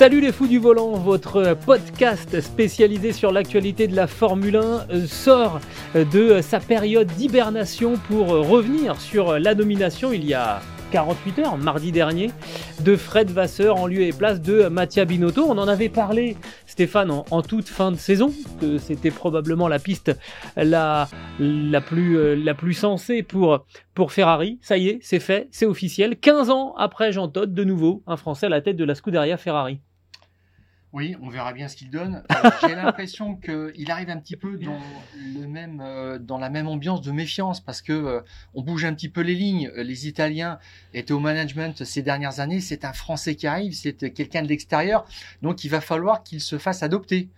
Salut les fous du volant, votre podcast spécialisé sur l'actualité de la Formule 1 euh, sort euh, de sa période d'hibernation pour euh, revenir sur la nomination il y a 48 heures, mardi dernier, de Fred Vasseur en lieu et place de Mattia Binotto. On en avait parlé, Stéphane, en, en toute fin de saison, que c'était probablement la piste la, la, plus, euh, la plus sensée pour, pour Ferrari. Ça y est, c'est fait, c'est officiel. 15 ans après Jean Todt, de nouveau, un Français à la tête de la Scuderia Ferrari. Oui, on verra bien ce qu'il donne. Euh, J'ai l'impression qu'il arrive un petit peu dans, le même, euh, dans la même ambiance de méfiance parce que euh, on bouge un petit peu les lignes. Les Italiens étaient au management ces dernières années. C'est un Français qui arrive, c'est quelqu'un de l'extérieur. Donc il va falloir qu'il se fasse adopter.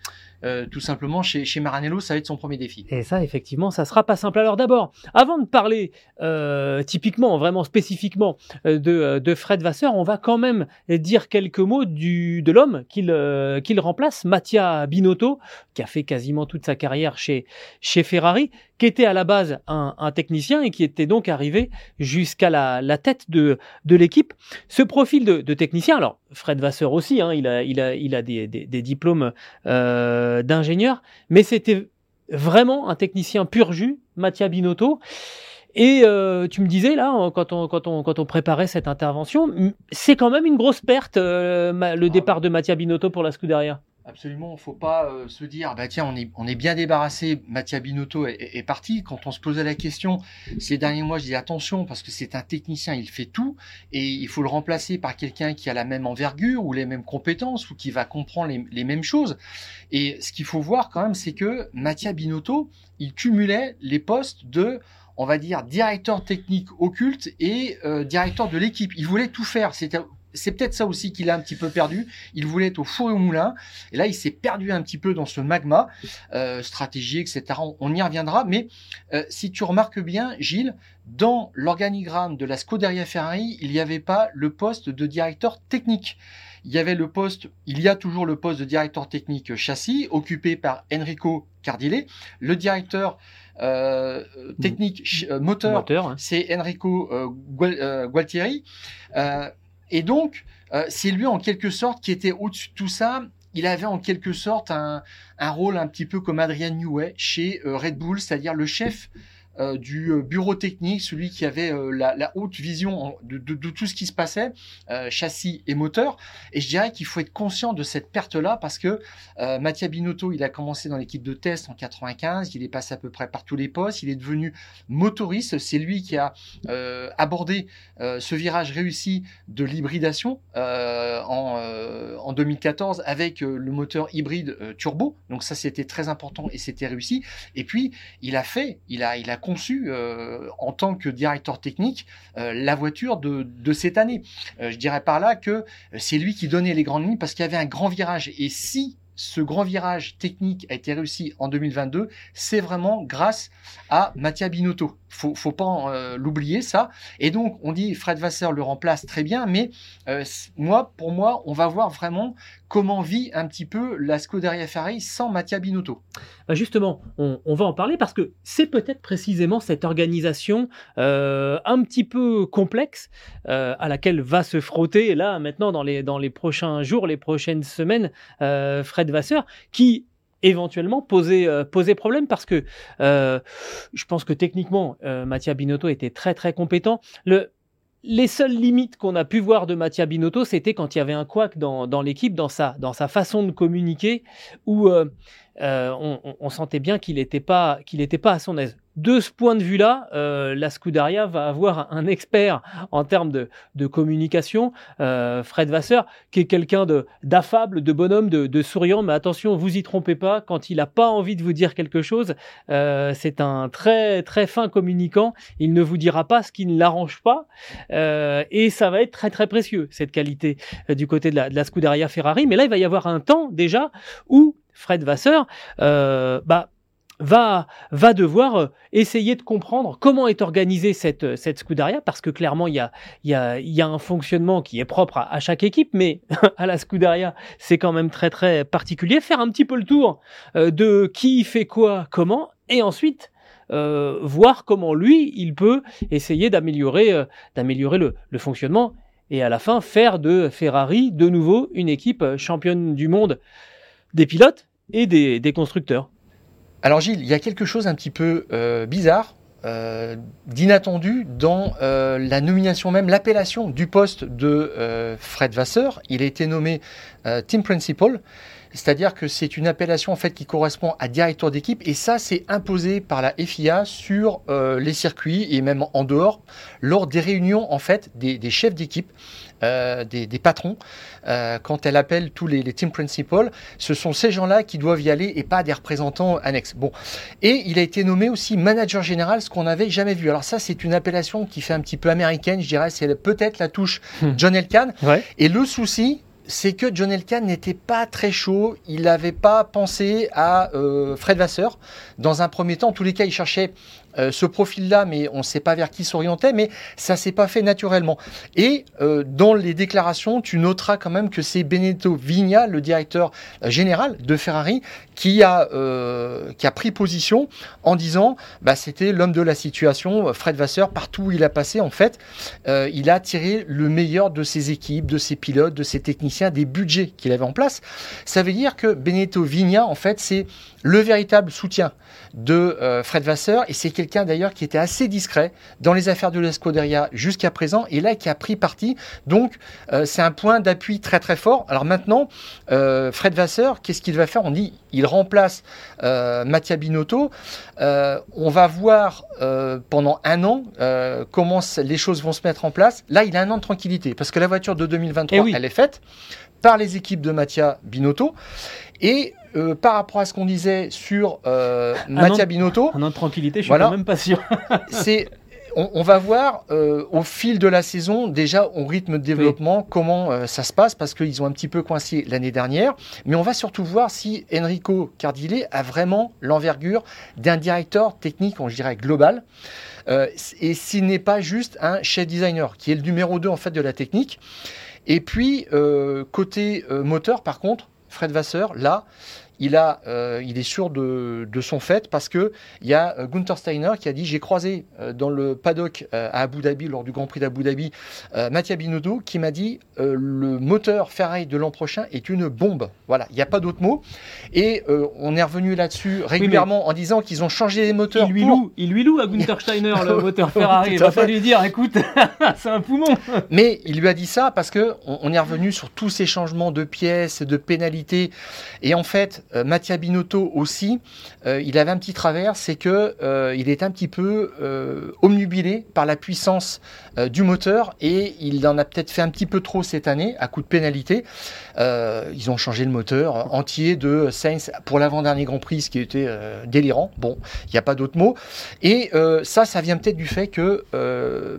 Euh, tout simplement chez, chez Maranello, ça va être son premier défi. Et ça, effectivement, ça sera pas simple. Alors d'abord, avant de parler euh, typiquement, vraiment spécifiquement euh, de, de, Fred Vasseur, on va quand même dire quelques mots du, de l'homme qu'il remplace, Mattia Binotto, qui a fait quasiment toute sa carrière chez, chez Ferrari, qui était à la base un, technicien et qui était donc arrivé jusqu'à la, tête de, de l'équipe. Ce profil de, technicien, alors Fred Vasseur aussi, hein, il, a, il, a, il a des, diplômes d'ingénieur, mais c'était vraiment un technicien pur jus, Mattia Binotto. Et euh, tu me disais là, quand on, quand on, quand on préparait cette intervention, c'est quand même une grosse perte euh, le départ de Mattia Binotto pour la Scuderia. Absolument, faut pas euh, se dire bah tiens on est bien débarrassé, Mattia Binotto est, parti. Quand on se posait la question ces derniers mois, je dis attention parce que c'est un technicien, il fait tout et il faut le remplacer par quelqu'un qui a la même envergure ou les mêmes compétences ou qui va comprendre les, les mêmes choses. Et ce qu'il faut voir quand même, c'est que Mattia Binotto, il cumulait les postes de on va dire directeur technique occulte et euh, directeur de l'équipe. Il voulait tout faire. C'était c'est peut-être ça aussi qu'il a un petit peu perdu. Il voulait être au four et au moulin. Et là, il s'est perdu un petit peu dans ce magma, euh, stratégie, etc. On, on, y reviendra. Mais euh, si tu remarques bien, Gilles, dans l'organigramme de la Scuderia Ferrari, il n'y avait pas le poste de directeur technique. Il y avait le poste, il y a toujours le poste de directeur technique châssis, occupé par Enrico Cardile. Le directeur euh, technique euh, moteur, moteur hein. c'est Enrico Gualtieri. Et donc, euh, c'est lui en quelque sorte qui était au-dessus de tout ça. Il avait en quelque sorte un, un rôle un petit peu comme Adrian Newey chez euh, Red Bull, c'est-à-dire le chef euh, du euh, bureau technique, celui qui avait euh, la, haute vision de, tout ce qui se passait, châssis et moteur. Et je dirais qu'il faut être conscient de cette perte-là parce que Mattia Binotto, il a commencé dans l'équipe de test en 95, il est passé à peu près par tous les postes, il est devenu motoriste, c'est lui qui a abordé ce virage réussi de l'hybridation en, en 2014 avec le moteur hybride turbo. Donc ça, c'était très important et c'était réussi. Et puis, il a fait, il a conçu euh, en tant que directeur technique euh, la voiture de, de cette année. Euh, je dirais par là que c'est lui qui donnait les grandes lignes parce qu'il y avait un grand virage. Et si ce grand virage technique a été réussi en 2022, c'est vraiment grâce à Mattia Binotto. Faut, faut pas euh, l'oublier ça. Et donc on dit Fred Vasseur le remplace très bien, mais euh, moi, pour moi, on va voir vraiment comment vit un petit peu la Scuderia Ferrari sans Mattia Binotto. Bah justement, on, va en parler parce que c'est peut-être précisément cette organisation euh, un petit peu complexe à laquelle va se frotter là maintenant dans les, dans les prochains jours, les prochaines semaines, Fred Vasseur, qui éventuellement poser, euh, poser problème parce que euh, je pense que techniquement, euh, Mattia Binotto était très très compétent. Le, les seules limites qu'on a pu voir de Mattia Binotto, c'était quand il y avait un couac dans, dans l'équipe, dans sa, dans sa façon de communiquer, où euh, euh, on, on, sentait bien qu'il n'était pas, qu'il était pas à son aise. De ce point de vue-là, euh, la Scuderia va avoir un expert en termes de, de communication, euh, Fred Vasseur, qui est quelqu'un de d'affable, de bonhomme, de, de, souriant. Mais attention, vous y trompez pas. Quand il n'a pas envie de vous dire quelque chose, euh, c'est un très très fin communicant. Il ne vous dira pas ce qui ne l'arrange pas, euh, et ça va être très très précieux cette qualité euh, du côté de la, de la Scuderia Ferrari. Mais là, il va y avoir un temps déjà où Fred Vasseur, euh, bah va, va devoir euh, essayer de comprendre comment est organisée cette, euh, cette Scuderia, parce que clairement, il y a, y, a, y a un fonctionnement qui est propre à, chaque équipe, mais à la Scuderia, c'est quand même très, très particulier. Faire un petit peu le tour euh, de qui fait quoi, comment, et ensuite voir comment lui, il peut essayer d'améliorer d'améliorer le, le fonctionnement, et à la fin, faire de Ferrari, de nouveau, une équipe championne du monde des pilotes et des, des constructeurs. Alors Gilles, il y a quelque chose un petit peu euh, bizarre, euh, d'inattendu dans euh, la nomination même, l'appellation du poste de Fred Vasseur. Il a été nommé Team Principal, c'est-à-dire que c'est une appellation en qui correspond à directeur d'équipe et ça c'est imposé par la FIA sur les circuits et même en dehors lors des réunions en fait des chefs d'équipe. Euh, des, des, patrons, euh, quand elle appelle tous les, les team principals, ce sont ces gens-là qui doivent y aller et pas des représentants annexes. Bon, et il a été nommé aussi manager général, ce qu'on n'avait jamais vu. Alors ça, c'est une appellation qui fait un petit peu américaine, je dirais, c'est peut-être la touche John Elkann. Ouais. Et le souci, c'est que John Elkann n'était pas très chaud. Il n'avait pas pensé à euh, Fred Vasseur. Dans un premier temps, en tous les cas, il cherchait ce profil-là, mais on ne sait pas vers qui s'orientait, mais ça s'est pas fait naturellement. Et euh, dans les déclarations, tu noteras quand même que c'est Benedetto Vigna, le directeur général de Ferrari, qui a, euh, qui a pris position en disant bah, c'était l'homme de la situation, Fred Vasseur, partout où il a passé, en fait, euh, il a tiré le meilleur de ses équipes, de ses pilotes, de ses techniciens, des budgets qu'il avait en place. Ça veut dire que Benedetto Vigna, en fait, c'est le véritable soutien de euh, Fred Vasseur et c'est quelqu'un d'ailleurs qui était assez discret dans les affaires de l'Escuderia jusqu'à présent et là qui a pris parti. Donc euh, c'est un point d'appui très très fort. Alors maintenant, euh, Fred Vasseur, qu'est-ce qu'il va faire? On dit il remplace euh, Mattia Binotto. Euh, on va voir euh, pendant un an comment les choses vont se mettre en place. Là, il a un an de tranquillité parce que la voiture de 2023, Eh oui. elle est faite par les équipes de Mattia Binotto. Et euh, par rapport à ce qu'on disait sur euh, Mattia Binotto, Un an de tranquillité, je suis Voilà. quand même pas sûr. c'est on, on va voir euh, au fil de la saison, déjà au rythme de développement, comment euh, ça se passe, parce qu'ils ont un petit peu coincé l'année dernière. Mais on va surtout voir si Enrico Cardile a vraiment l'envergure d'un directeur technique, on dirait global, et s'il n'est pas juste un chef designer, qui est le numéro 2 en fait de la technique. Et puis, côté moteur, par contre, Fred Vasseur, là, il, a, euh, il est sûr de, de son fait parce que il y a euh, Gunther Steiner qui a dit j'ai croisé euh, dans le paddock à Abu Dhabi lors du Grand Prix d'Abu Dhabi Mattia Binotto qui m'a dit le moteur Ferrari de l'an prochain est une bombe. Voilà, il n'y a pas d'autre mot. Et on est revenu là-dessus régulièrement en disant qu'ils ont changé les moteurs. Il lui, pour- loue, il lui loue à Gunther Steiner le moteur Ferrari. Il va pas lui dire, écoute, c'est un poumon. Mais il lui a dit ça parce que on, on est revenu sur tous ces changements de pièces, de pénalités. Et en fait, euh, Mattia Binotto aussi, euh, il avait un petit travers, c'est que euh, il est un petit peu euh, omnubilé par la puissance euh, du moteur et il en a peut-être fait un petit peu trop cette année à coup de pénalité. Euh, ils ont changé le moteur entier de Sainz pour l'avant-dernier Grand Prix, ce qui était euh, délirant. Bon, il n'y a pas d'autre mot. Et euh, ça, ça vient peut-être du fait que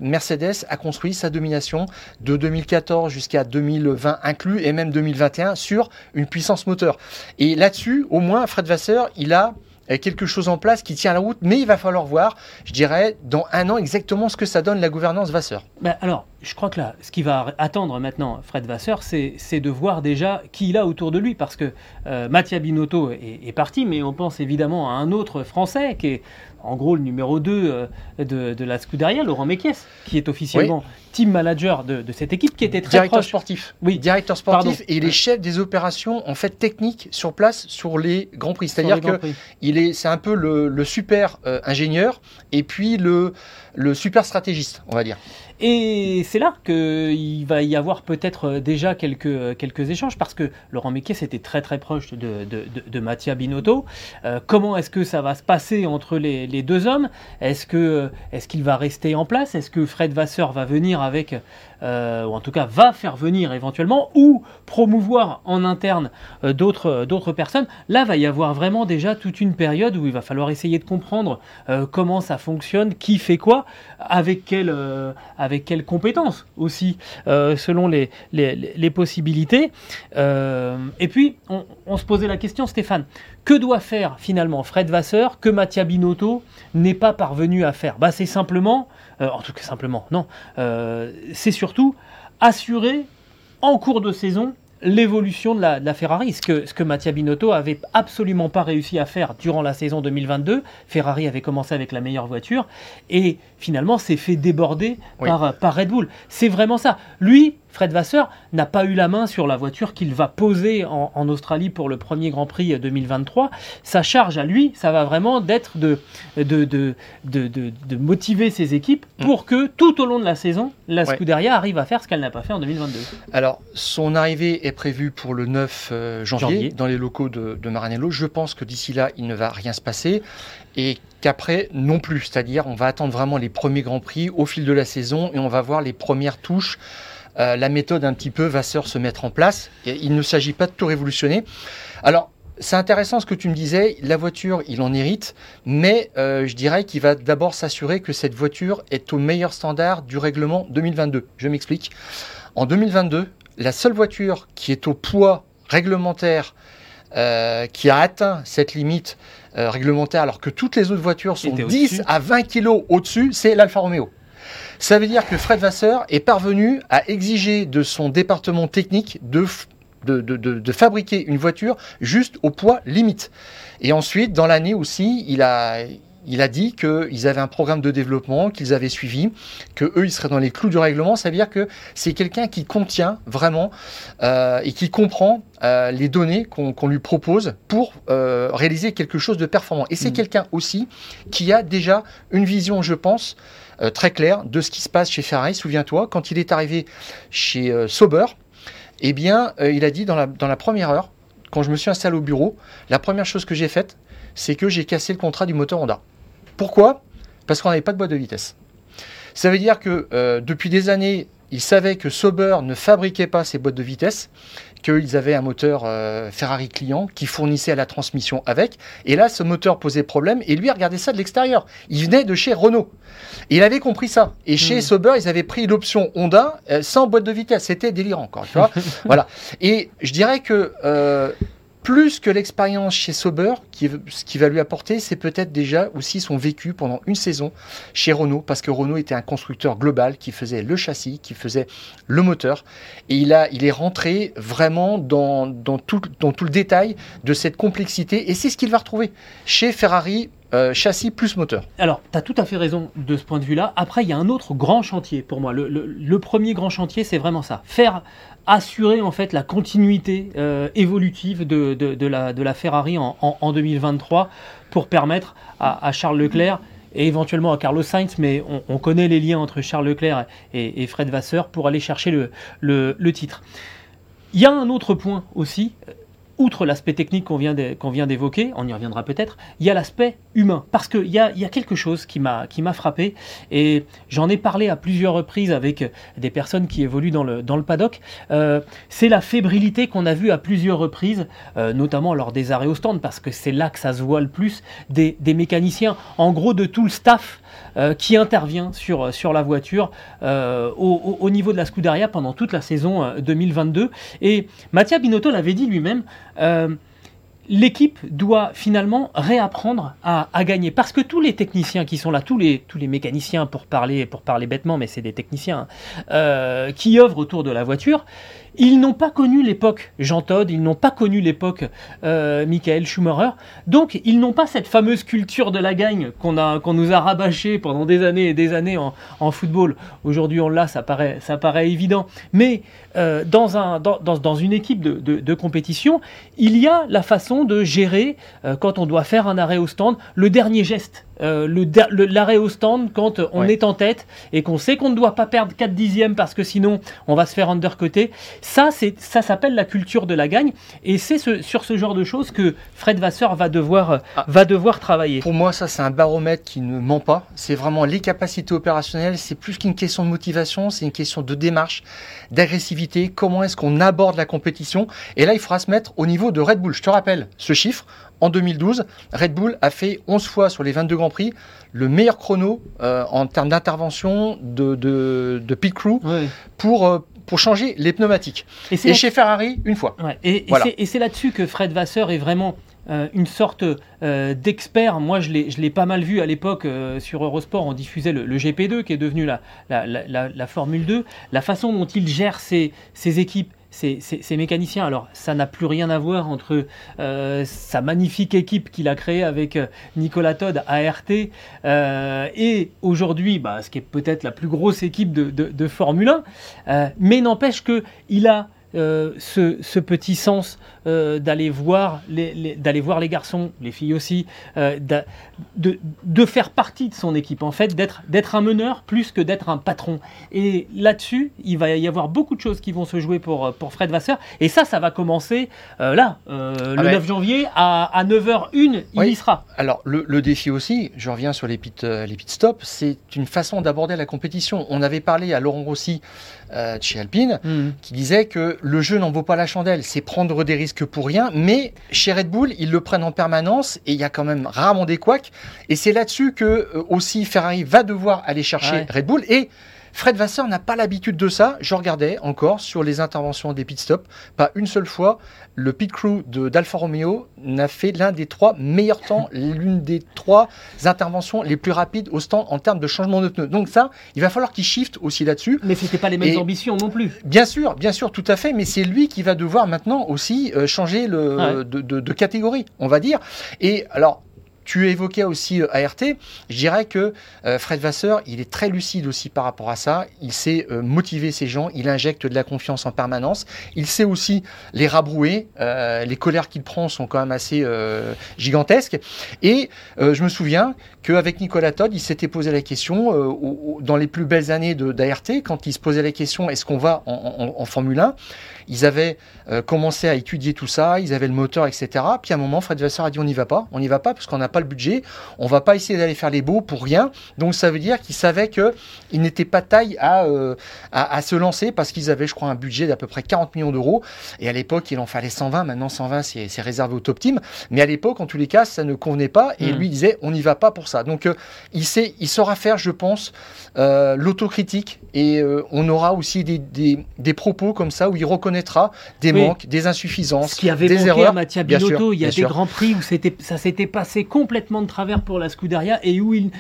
Mercedes a construit sa domination de 2014 jusqu'à 2020 inclus et même 2021 sur une puissance moteur. Et là-dessus, au moins, Fred Vasseur, il a quelque chose en place qui tient la route, mais il va falloir voir, je dirais, dans un an exactement ce que ça donne la gouvernance Vasseur. Ben, alors, je crois que là, ce qui va attendre maintenant Fred Vasseur, c'est de voir déjà qui il a autour de lui, parce que euh, Mattia Binotto est, est parti, mais on pense évidemment à un autre Français qui est en gros le numéro 2 euh, de, de la Scuderia, Laurent Mekies, qui est officiellement team manager de, de cette équipe, qui était très Directeur proche. sportif. Oui. Directeur sportif Pardon. et il est chef des opérations en fait techniques sur place sur les grands prix. C'est-à-dire que Prix. il est, c'est un peu le, le super euh, ingénieur et puis le, le super stratégiste, on va dire. Et c'est là qu'il va y avoir peut-être déjà quelques, quelques échanges, parce que Laurent Mekies était très très proche de, de, de, Mattia Binotto. Euh, comment est-ce que ça va se passer entre les, les deux hommes? Est-ce qu'il est qu'il va rester en place? Est-ce que Fred Vasseur va venir avec euh, ou en tout cas va faire venir éventuellement, ou promouvoir en interne euh, d'autres, euh, d'autres personnes, là va y avoir vraiment déjà toute une période où il va falloir essayer de comprendre comment ça fonctionne, qui fait quoi, avec quelles quelle compétences aussi, selon les, possibilités. et puis, on, se posait la question, Stéphane, que doit faire finalement Fred Vasseur que Mattia Binotto n'est pas parvenu à faire? Bah, C'est simplement, en tout cas simplement, non, euh, c'est surtout assurer en cours de saison l'évolution de la, Ferrari, ce que, ce que Mattia Binotto avait absolument pas réussi à faire durant la saison 2022. Ferrari avait commencé avec la meilleure voiture et finalement s'est fait déborder par, par Red Bull. C'est vraiment ça. Lui, Fred Vasseur n'a pas eu la main sur la voiture qu'il va poser en, Australie pour le premier Grand Prix 2023. Sa charge à lui, ça va vraiment d'être de de, de, de, motiver ses équipes mm. pour que tout au long de la saison, la Scuderia arrive à faire ce qu'elle n'a pas fait en 2022. Alors, son arrivée est prévue pour le 9 euh, janvier, dans les locaux de, de Maranello. Je pense que d'ici là, il ne va rien se passer et qu'après non plus. C'est-à-dire, on va attendre vraiment les premiers Grands Prix au fil de la saison et on va voir les premières touches euh, la méthode un petit peu va se mettre en place. Et il ne s'agit pas de tout révolutionner. Alors, c'est intéressant ce que tu me disais, la voiture, il en hérite, mais euh, je dirais qu'il va d'abord s'assurer que cette voiture est au meilleur standard du règlement 2022. Je m'explique. En 2022, la seule voiture qui est au poids réglementaire, euh, qui a atteint cette limite réglementaire, alors que toutes les autres voitures sont 10 à 20 kg au-dessus, c'est l'Alfa Romeo. Ça veut dire que Fred Vasseur est parvenu à exiger de son département technique de, de, fabriquer une voiture juste au poids limite. Et ensuite, dans l'année aussi, il a, il a dit qu'ils avaient un programme de développement qu'ils avaient suivi, que eux ils seraient dans les clous du règlement. Ça veut dire que c'est quelqu'un qui contient vraiment euh, et qui comprend euh, les données qu'on lui propose pour euh, réaliser quelque chose de performant. Et c'est mmh. quelqu'un aussi qui a déjà une vision, je pense, euh, très clair de ce qui se passe chez Ferrari. Souviens-toi, quand il est arrivé chez euh, Sauber, eh bien, euh, il a dit dans la, première heure, quand je me suis installé au bureau, la première chose que j'ai faite, c'est que j'ai cassé le contrat du moteur Honda. Pourquoi? Parce qu'on n'avait pas de boîte de vitesse. Ça veut dire que depuis des années, il savait que Sauber ne fabriquait pas ses boîtes de vitesse qu'ils avaient un moteur euh, Ferrari client qui fournissait la transmission avec. Et là, ce moteur posait problème et lui regardait ça de l'extérieur. Il venait de chez Renault. il avait compris ça. Et chez hmm. Sauber, ils avaient pris l'option Honda euh, sans boîte de vitesse. C'était délirant, encore. Tu vois voilà. Et je dirais que euh, plus que l'expérience chez Sauber, ce qui va lui apporter, c'est peut-être déjà aussi son vécu pendant une saison chez Renault, parce que Renault était un constructeur global qui faisait le châssis, qui faisait le moteur, et il, a, il est rentré vraiment dans, tout, le détail de cette complexité, et c'est ce qu'il va retrouver chez Ferrari euh, châssis plus moteur. Alors, tu as tout à fait raison de ce point de vue-là. Après, il y a un autre grand chantier pour moi. Le, premier grand chantier, c'est vraiment ça. Faire assurer en fait la continuité euh, évolutive de, la, Ferrari en, 2023 pour permettre à, Charles Leclerc et éventuellement à Carlos Sainz, mais on, connaît les liens entre Charles Leclerc et, Fred Vasseur pour aller chercher le, le titre. Il y a un autre point aussi, outre l'aspect technique qu'on vient d'évoquer, on y reviendra peut-être, il y a l'aspect humain. Parce qu'il y a, quelque chose qui m'a frappé, et j'en ai parlé à plusieurs reprises avec des personnes qui évoluent dans le, paddock. Euh, c'est la fébrilité qu'on a vue à plusieurs reprises, euh, notamment lors des arrêts au stand, parce que c'est là que ça se voit le plus, des, mécaniciens, en gros de tout le staff euh, qui intervient sur, la voiture au, au, niveau de la Scuderia pendant toute la saison 2022. Euh, Et Mattia Binotto l'avait dit lui-même l'équipe doit finalement réapprendre à, gagner. Parce que tous les techniciens qui sont là, tous les, mécaniciens, pour parler, bêtement, mais c'est des techniciens, euh, qui œuvrent autour de la voiture, ils n'ont pas connu l'époque Jean Todt, ils n'ont pas connu l'époque euh, Michael Schumacher, donc ils n'ont pas cette fameuse culture de la gagne qu'on nous a rabâché pendant des années et des années en, football. Aujourd'hui on l'a, ça paraît, ça paraît évident. Mais euh, dans, un, dans, dans, une équipe de, de, compétition, il y a la façon de gérer, euh, quand on doit faire un arrêt au stand, le dernier geste euh, l'arrêt au stand quand on Ouais. est en tête et qu'on sait qu'on ne doit pas perdre 4 dixièmes parce que sinon on va se faire undercuter. Ça, c'est, ça s'appelle la culture de la gagne et c'est ce- sur ce genre de choses que Fred Vasseur va devoir, euh, Ah. va devoir travailler. Pour moi, ça, c'est un baromètre qui ne ment pas. C'est vraiment les capacités opérationnelles. C'est plus qu'une question de motivation, c'est une question de démarche, d'agressivité. Comment est-ce qu'on aborde la compétition? Et là, il faudra se mettre au niveau de Red Bull. Je te rappelle ce chiffre. En 2012, Red Bull a fait 11 fois sur les 22 Grands Prix le meilleur chrono euh, en termes d'intervention de, de, de pit crew Ouais. pour, euh, pour changer les pneumatiques. Et c'est Et là- chez Ferrari, une fois. Ouais, et et Voilà. c'est- là-dessus que Fred Vasseur est vraiment euh, une sorte euh, d'expert. Moi, je l'ai je l'ai pas mal vu à l'époque euh, sur Eurosport. On diffusait le, le GP2 qui est devenu la- la- la Formule 2. La façon dont il gère ses, ses équipes, ses, ses- ses mécaniciens. Alors, ça n'a plus rien à voir entre euh, sa magnifique équipe qu'il a créée avec euh, Nicolas Todd ART euh, et aujourd'hui, bah, ce qui est peut-être la plus grosse équipe de, de- Formule 1. Euh, mais n'empêche que il a euh, ce, ce petit sens euh, d'aller voir les, les- d'aller voir les garçons, les filles aussi, euh, de, de faire partie de son équipe en fait, d'être d'être un meneur plus que d'être un patron. Et là-dessus, il va y avoir beaucoup de choses qui vont se jouer pour pour Fred Vasseur. Et ça, ça va commencer là, le Ah ouais. 9 janvier à, à 9h01, il y sera. Alors, le, le défi aussi, je reviens sur les pit, les pit stops, c'est une façon d'aborder la compétition. On avait parlé à Laurent Rossi euh, chez Alpine, qui disait que le jeu n'en vaut pas la chandelle, c'est prendre des risques pour rien, mais chez Red Bull, ils le prennent en permanence et il y a quand même rarement des couacs. Et c'est là-dessus que euh, aussi Ferrari va devoir aller chercher Ouais. Red Bull. Et Fred Vasseur n'a pas l'habitude de ça. Je regardais encore sur les interventions des pit stops, pas une seule fois, le pit crew de- d'Alfa Romeo n'a fait l'un des trois meilleurs temps, l'une des trois interventions les plus rapides au stand en termes de changement de pneus. Donc ça, il va falloir qu'il shift aussi là-dessus. Mais c'était pas les mêmes Et- ambitions non plus. Bien sûr, bien sûr, tout à fait, mais c'est lui qui va devoir maintenant aussi euh, changer le, Ouais. de, de- de catégorie, on va dire. Et alors, tu évoquais aussi euh, ART. Je dirais que euh, Fred Vasseur, il est très lucide aussi par rapport à ça. Il sait euh, motiver ses gens, il injecte de la confiance en permanence. Il sait aussi les rabrouer. Les colères qu'il prend sont quand même assez gigantesques. Et je me souviens qu'avec Nicolas Todd, il s'était posé la question dans les plus belles années d'ART, quand il se posait la question est-ce qu'on va en, Formule 1 Ils avaient commencé à étudier tout ça, ils avaient le moteur, etc. Puis à un moment, Fred Vasseur a dit on n'y va pas, on n'y va pas parce qu'on n'a pas le budget, on va pas essayer d'aller faire les beaux pour rien. Donc ça veut dire qu'ils savaient que ils n'étaient pas taille à, euh, à, à se lancer parce qu'ils avaient, je crois, un budget d'à peu près 40 millions d'euros. Et à l'époque, il en fallait 120. Maintenant, 120, c'est c'est réservé au top team. Mais à l'époque, en tous les cas, ça ne convenait pas. Et Mm. lui disait, on n'y va pas pour ça. Donc, euh, il, sait, il saura faire, je pense, euh, l'autocritique. Et euh, on aura aussi des, des, des propos comme ça où il reconnaîtra des Oui. manques, des insuffisances, Ce qui avait des erreurs. à Mattia bien Binotto, sûr, il y a bien des sûr. grands prix où ça s'était passé complètement de travers pour la Scuderia et où il,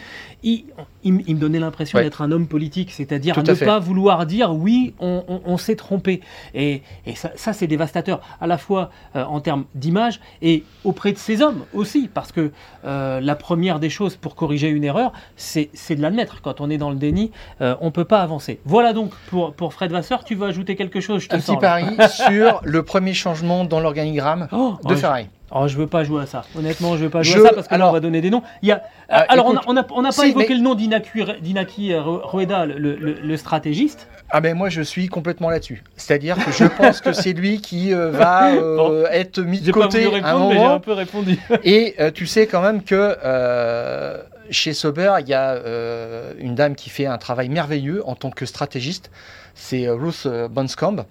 il, il, il me donnait l'impression Ouais. d'être un homme politique, c'est-à-dire ne fait. pas vouloir dire oui, on, on- on s'est trompé. Et, et ça, ça, c'est dévastateur, à la fois euh, en termes d'image et auprès de ces hommes aussi, parce que euh, la première des choses pour corriger une erreur, c'est, de l'admettre. Quand on est dans le déni, euh, on peut pas avancer. Voilà donc pour, pour Fred Vasseur, tu veux ajouter quelque chose? Je te Un sens, petit pari sur le premier changement dans l'organigramme Oh, de oh, Ferrari. Oh, je veux pas jouer à ça. Honnêtement, je veux pas jouer Je- à ça parce que là, alors- on va donner des noms. Il y a, Ah, alors, écoute, on n'a on on pas évoqué mais- le nom d'Inaki euh, Rueda, le, le- le stratégiste. Ah ben moi je suis complètement là-dessus. C'est-à-dire que je pense que c'est lui qui euh, va euh, Bon. être mis de pas côté voulu à un répondre, mais j'ai un moment. peu répondu. Et euh, tu sais quand même que euh, chez Sauber, il y a euh, une dame qui fait un travail merveilleux en tant que stratégiste. C'est euh, Ruth euh, Bonscombe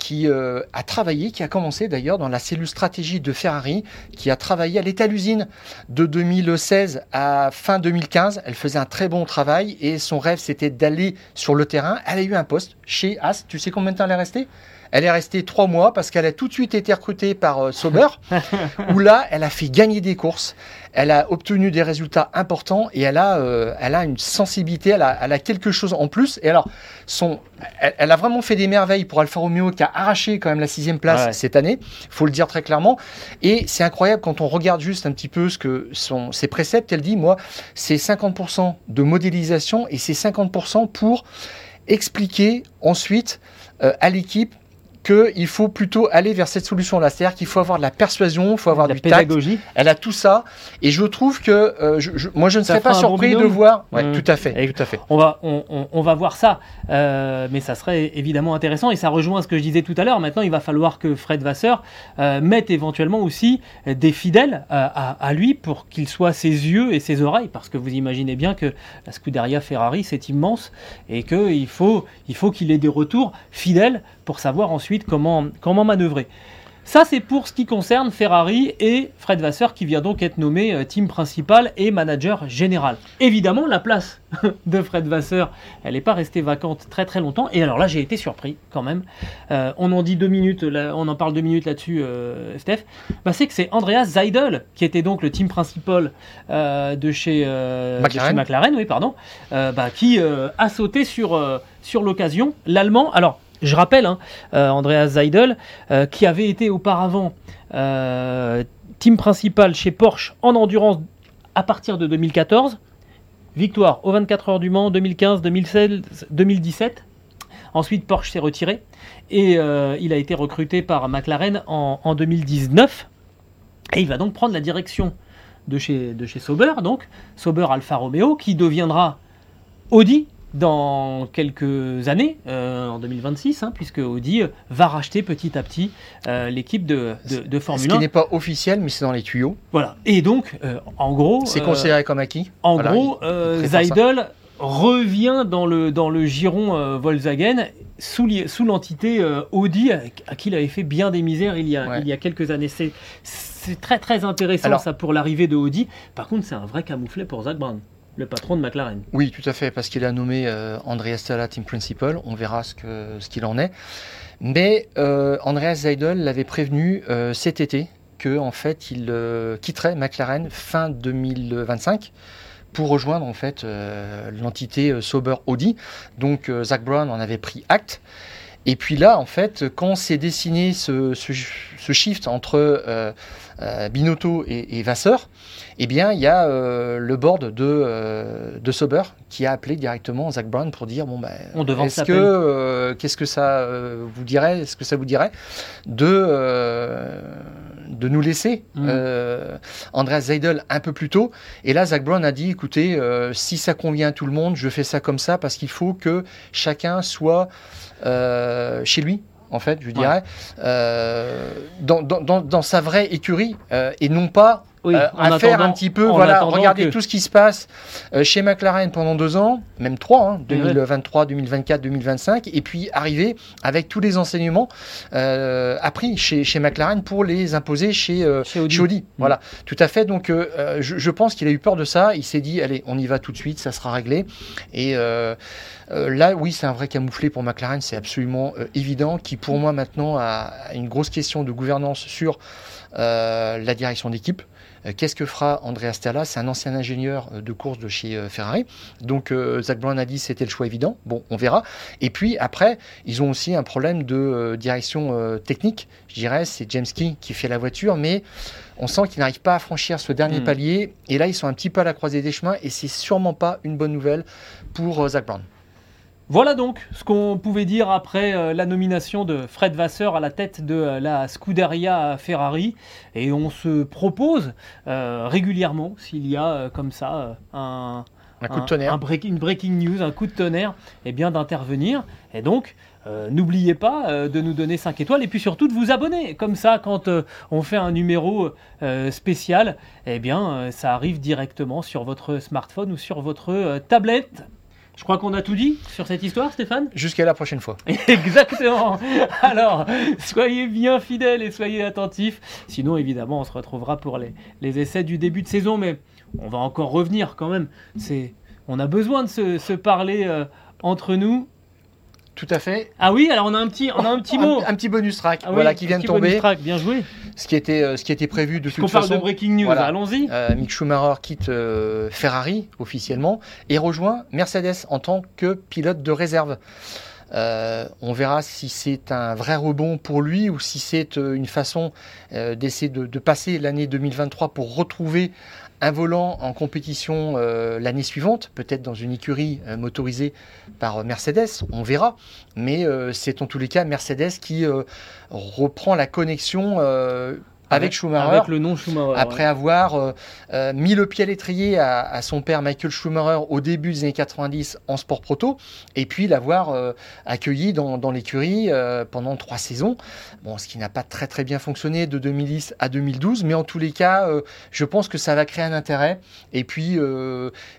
qui euh, a travaillé, qui a commencé d'ailleurs dans la cellule stratégie de Ferrari, qui a travaillé à l'état l'usine de 2016 à fin 2015. Elle faisait un très bon travail et son rêve c'était d'aller sur le terrain. Elle a eu un poste chez As. Tu sais combien de temps elle est restée? Elle est restée trois mois parce qu'elle a tout de suite été recrutée par euh, Sauber, où là, elle a fait gagner des courses, elle a obtenu des résultats importants et elle a, euh, elle a une sensibilité, elle a, elle a quelque chose en plus. Et alors, son, elle, elle a vraiment fait des merveilles pour Alfa Romeo qui a arraché quand même la sixième place Ouais. cette année, faut le dire très clairement. Et c'est incroyable quand on regarde juste un petit peu ce que sont ses préceptes. Elle dit, moi, c'est 50% de modélisation et c'est 50% pour expliquer ensuite euh, à l'équipe qu'il faut plutôt aller vers cette solution-là. C'est-à-dire qu'il faut avoir de la persuasion, il faut avoir La du tact. pédagogie. Elle a tout ça. Et je trouve que euh, je- je- moi, je ne Ça serais pas un bon surpris de voir. Ouais, tout à fait. Et- Tout à fait. On va, on, on- on va voir ça, Euh, mais ça serait évidemment intéressant et ça rejoint ce que je disais tout à l'heure. Maintenant, il va falloir que Fred Vasseur euh, mette éventuellement aussi des fidèles à, à lui pour qu'il soit ses yeux et ses oreilles, parce que vous imaginez bien que la Scuderia Ferrari c'est immense et qu'il faut, il faut qu'il ait des retours fidèles pour savoir ensuite comment, comment manœuvrer. Ça, c'est pour ce qui concerne Ferrari et Fred Vasseur qui vient donc être nommé euh, team principal et manager général. Évidemment, la place de Fred Vasseur, elle n'est pas restée vacante très très longtemps. Et alors là, j'ai été surpris quand même. Euh, on en dit deux minutes, là, on en parle deux minutes là-dessus, euh, Steph. Bah, c'est que c'est Andreas Seidel qui était donc le team principal euh, de, chez, de McLaren. chez McLaren, oui, pardon, bah, qui a sauté sur, sur l'occasion. L'Allemand, alors. Je rappelle, hein, euh, Andreas Seidel, euh, qui avait été auparavant euh, team principal chez Porsche en endurance à partir de 2014. Victoire aux 24 heures du Mans 2015, 2016, 2017. Ensuite, Porsche s'est retiré et il a été recruté par McLaren en, en 2019. Et il va donc prendre la direction de chez, de chez Sauber, donc Sauber Alfa Romeo, qui deviendra Audi dans quelques années, euh, en 2026, hein, puisque Audi euh, va racheter petit à petit euh, l'équipe de, de, de Ce Formule qui 1. n'est pas officiel, mais c'est dans les tuyaux. Voilà. Et donc, euh, en gros, C'est considéré comme acquis. en Voilà, gros. Seidel revient dans le, dans le giron Volkswagen sous, sous l'entité Audi à, qui il avait fait bien des misères il y a, Ouais. il y a quelques années. C'est, c'est très très intéressant Alors- ça pour l'arrivée de Audi. Par contre, c'est un vrai camouflet pour Zach Brown, le patron de McLaren. Oui, tout à fait, parce qu'il a nommé euh, Andreas Stella team principal. On verra ce qu'il en est. Mais euh, Andreas Seidel l'avait prévenu euh, cet été que en fait il quitterait McLaren fin 2025 pour rejoindre en fait l'entité Sauber Audi. Donc Zach Brown en avait pris acte. Et puis là, en fait, quand s'est dessiné ce, ce, ce shift entre euh, euh, Binotto et, et Vasseur, eh bien, il y a euh, le board de, de Sauber qui a appelé directement Zach Brown pour dire bon, ben, On devance est-ce que qu'est-ce que ça vous dirait, est-ce que ça vous dirait de de nous laisser Mm. euh, Andreas Seidel un peu plus tôt. Et là, Zach Brown a dit écoutez, euh, si ça convient à tout le monde, je fais ça comme ça parce qu'il faut que chacun soit euh, chez lui. En fait, je dirais, dans, dans, dans, dans sa vraie écurie et non pas Oui, euh, à faire un petit peu, voilà, regardez que- tout ce qui se passe euh, chez McLaren pendant deux ans, même trois, hein, Oui, oui. 2023, 2024, 2025, et puis arriver avec tous les enseignements euh, appris chez, chez McLaren pour les imposer chez, Chez Audi. chez Audi. Voilà, tout à fait. Donc, je, je pense qu'il a eu peur de ça. Il s'est dit, allez, on y va tout de suite, ça sera réglé. Et là, oui, c'est un vrai camouflet pour McLaren, c'est absolument évident. Qui, pour moi, maintenant, a une grosse question de gouvernance sur la direction d'équipe. Euh, Qu'est-ce que fera Andrea Stella C'est un ancien ingénieur euh, de course de chez euh, Ferrari. Donc euh, Zach Brown a dit c'était le choix évident. Bon, on verra. Et puis après, ils ont aussi un problème de euh, direction euh, technique. Je dirais, c'est James Key qui fait la voiture, mais on sent qu'il n'arrive pas à franchir ce dernier Mm. palier. Et là, ils sont un petit peu à la croisée des chemins, et c'est sûrement pas une bonne nouvelle pour euh, Zach Brown. Voilà donc ce qu'on pouvait dire après euh, la nomination de Fred Vasseur à la tête de euh, la Scuderia Ferrari. Et on se propose euh, régulièrement, s'il y a comme ça un, Un coup de tonnerre. un break- une breaking news, un coup de tonnerre, et bien d'intervenir. Et donc, euh, n'oubliez pas euh, de nous donner 5 étoiles et puis surtout de vous abonner. Comme ça, quand euh, on fait un numéro spécial, eh bien, ça arrive directement sur votre smartphone ou sur votre tablette. Je crois qu'on a tout dit sur cette histoire, Stéphane Jusqu'à la prochaine fois. Exactement. Alors, soyez bien fidèles et soyez attentifs. Sinon, évidemment, on se retrouvera pour les, les essais du début de saison, mais on va encore revenir quand même. C'est, on a besoin de se, se parler euh, entre nous. Tout à fait. Ah oui, alors on a un petit, on a un petit mot. Un, un petit bonus track, Ah oui, voilà, qui vient de petit bonus tomber. track, bien joué. Ce qui était, euh, ce qui était prévu de toute parle façon. de breaking news, Voilà. allons-y. Euh, Mick Schumacher quitte euh, Ferrari officiellement et rejoint Mercedes en tant que pilote de réserve. on verra si c'est un vrai rebond pour lui ou si c'est une façon d'essayer de, de, passer l'année 2023 pour retrouver un volant en compétition euh, l'année suivante, peut-être dans une écurie euh, motorisée par Mercedes, on verra. Mais euh, c'est en tous les cas Mercedes qui reprend la connexion avec, Schumacher. Avec le nom Schumacher. Après avoir euh, euh, mis le pied à l'étrier à, son père Michael Schumacher au début des années 90 en sport proto, et puis l'avoir euh, accueilli dans, dans l'écurie pendant trois saisons. Bon, ce qui n'a pas très très bien fonctionné de 2010 à 2012, mais en tous les cas, je pense que ça va créer un intérêt. Et puis,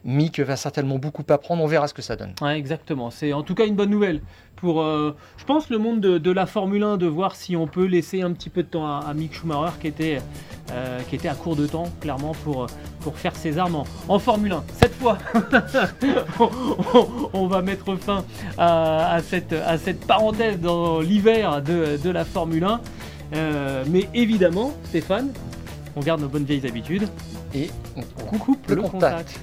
Mick va certainement beaucoup apprendre. On verra ce que ça donne. Ouais, exactement. C'est en tout cas une bonne nouvelle pour, euh, je pense, le monde de, la Formule 1, de voir si on peut laisser un petit peu de temps à, Mick Schumacher qui était, euh, qui était à court de temps, clairement, pour, pour faire ses armes en, Formule 1. Cette fois, on, va mettre fin à, cette, à cette parenthèse dans l'hiver de, la Formule 1. Euh, mais évidemment, Stéphane, on garde nos bonnes vieilles habitudes et on coupe le, contact.